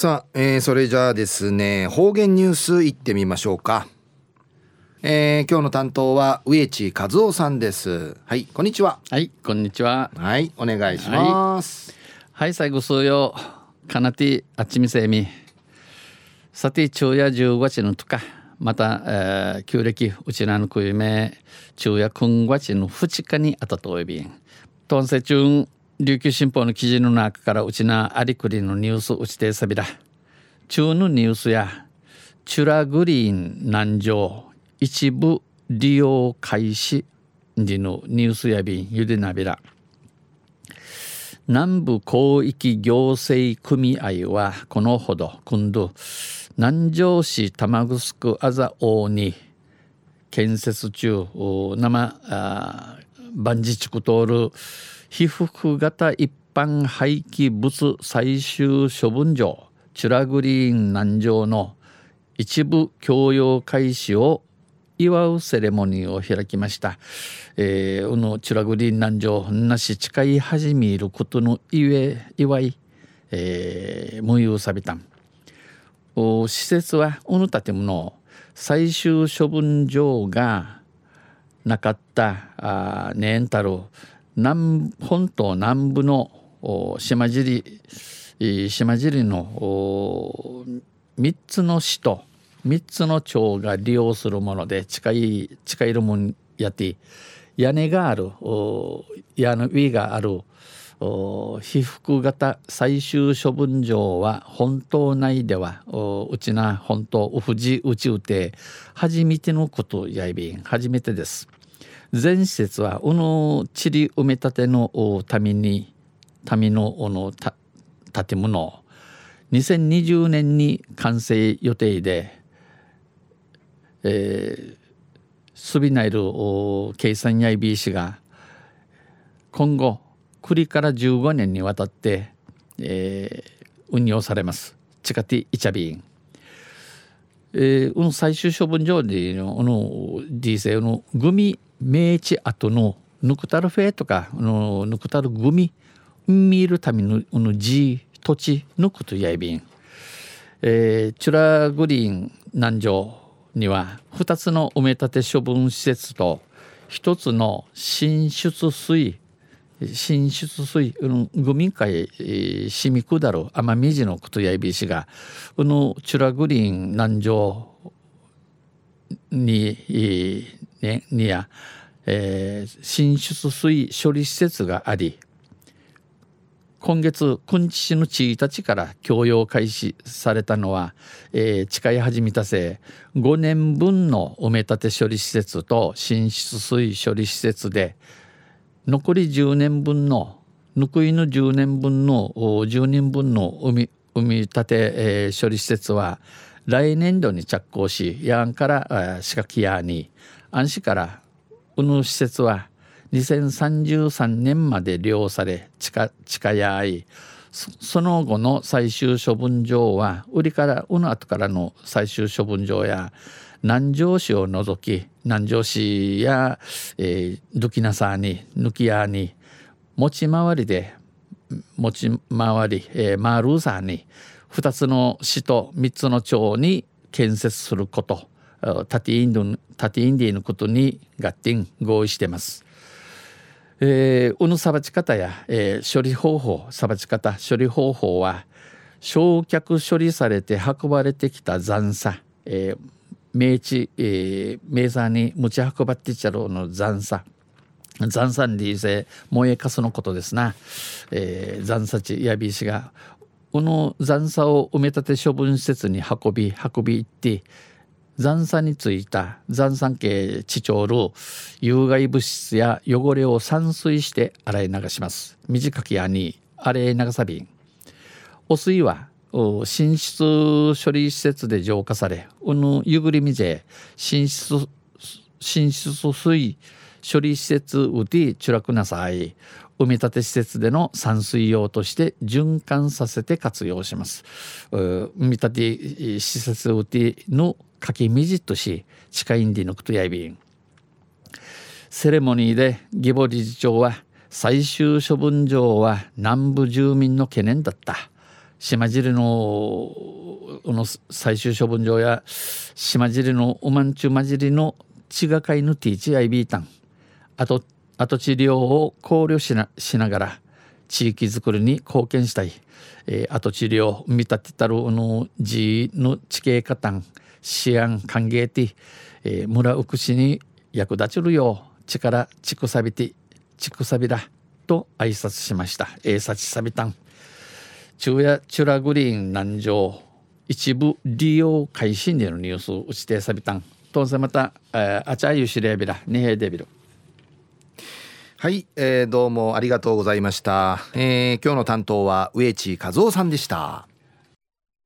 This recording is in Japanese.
さあ、えー、それじゃあですね方言ニュースいってみましょうか。えー、今日の担当は植地和夫さんです。はいこんにちは。はいこんにちは。はいお願いします。はい、最後数曜かなてあっちみせみ。さて昼夜十五日のとか。また、えー、旧暦うちらのくいめ昼夜今月の二日にあたといびん。とんせ中琉球新報の記事の中からうちなありくりのニュースうちてさびら中のニュースやチュラグリーン南城一部利用開始時のニュースやびんゆでなびら南部広域行政組合はこのほど今度南城市玉城あざ大に建設中生万事地区通る被服型一般廃棄物最終処分場チュラグリーン南城の一部供用開始を祝うセレモニーを開きました。えー、うのチュラグリーン南城なし誓い始めることの祝い、えー、無有さびたん。施設はうぬ建物最終処分場がなかったあ年たる南本島南部の島尻島尻の3つの市と3つの町が利用するもので近い近いるもんやて屋根がある屋根上がある被服型最終処分場は本島内ではうちな本島うふじうちうて初めてのことやいびん初めてです。全施設はうの地理埋め立てのためにためのの建物。2020年に完成予定でえー、スビナイル計算やいびいしが今後栗から15年にわたって、えー、運用されます。地下ティイチャビン。えー、最終処分場でのの D 性のグミ明治跡のヌクタルフェとかのヌクタルグミ見るためのの G 土地ヌクとやいびん、えー、チュラグリーン南城には2つの埋め立て処分施設と1つの進出水進出水グミ会しみくだる奄美地のことやいびしがこのチュラグリーン南城に,、ね、にや、えー、進出水処理施設があり今月くんち市の1日から供用開始されたのは、えー、誓い始めたせ5年分の埋め立て処理施設と浸出水処理施設で残り10年分のぬくいの10年分の10年分の埋め立て、えー、処理施設は来年度に着工しやんから仕掛けやに安市からうぬ施設は2033年まで利用され地下地下やあいその後の最終処分場は売りからうの後からの最終処分場や南城市を除き南城市や、えー、ドキナサーに抜き屋に持ち回りで持ち回り、えー、マールーサーに2つの市と3つの町に建設することタティインドタティインディのことに合点合意してます。えー、うぬさばち方や、えー、処理方法さばち方処理方法は焼却処理されて運ばれてきた残渣、えー、明治、えー、名産に持ち運ばってちゃろうの残渣残産理性燃えかすのことですな、えー、残差地やび石がこの残渣を埋め立て処分施設に運び運び行って残渣についた残酸系地長る有害物質や汚れを散水して洗い流します。短きやに洗い流さびん。汚水は浸出処理施設で浄化されうぬゆぐりみぜ浸出浸出水処理施設うてちゅらくなさい。埋め立て施設での散水用として循環させて活用します。埋め立て施設うてのかきみじっとし近いんでのくとやいびんセレモニーで義母理事長は最終処分場は南部住民の懸念だった。島尻のの最終処分場や島尻のおまんちゅまじりの血がかいぬ THIB タン。跡跡地利用を考慮しなしながら地域づくりに貢献したい、えー、跡地利用見立てたるの地の地形加担支援歓迎て、えー、村うくしに役立ちるよう力ちくさびてちくさびだと挨拶しました。えー、さちさびたん。昼夜チュラグリーン南城一部利用開始でのニュースを打ちてさびたん。とんせまた、えー、あちゃゆしれびら、にへでびる。はい、えー、どうもありがとうございました。えー、今日の担当は植地和夫さんでした。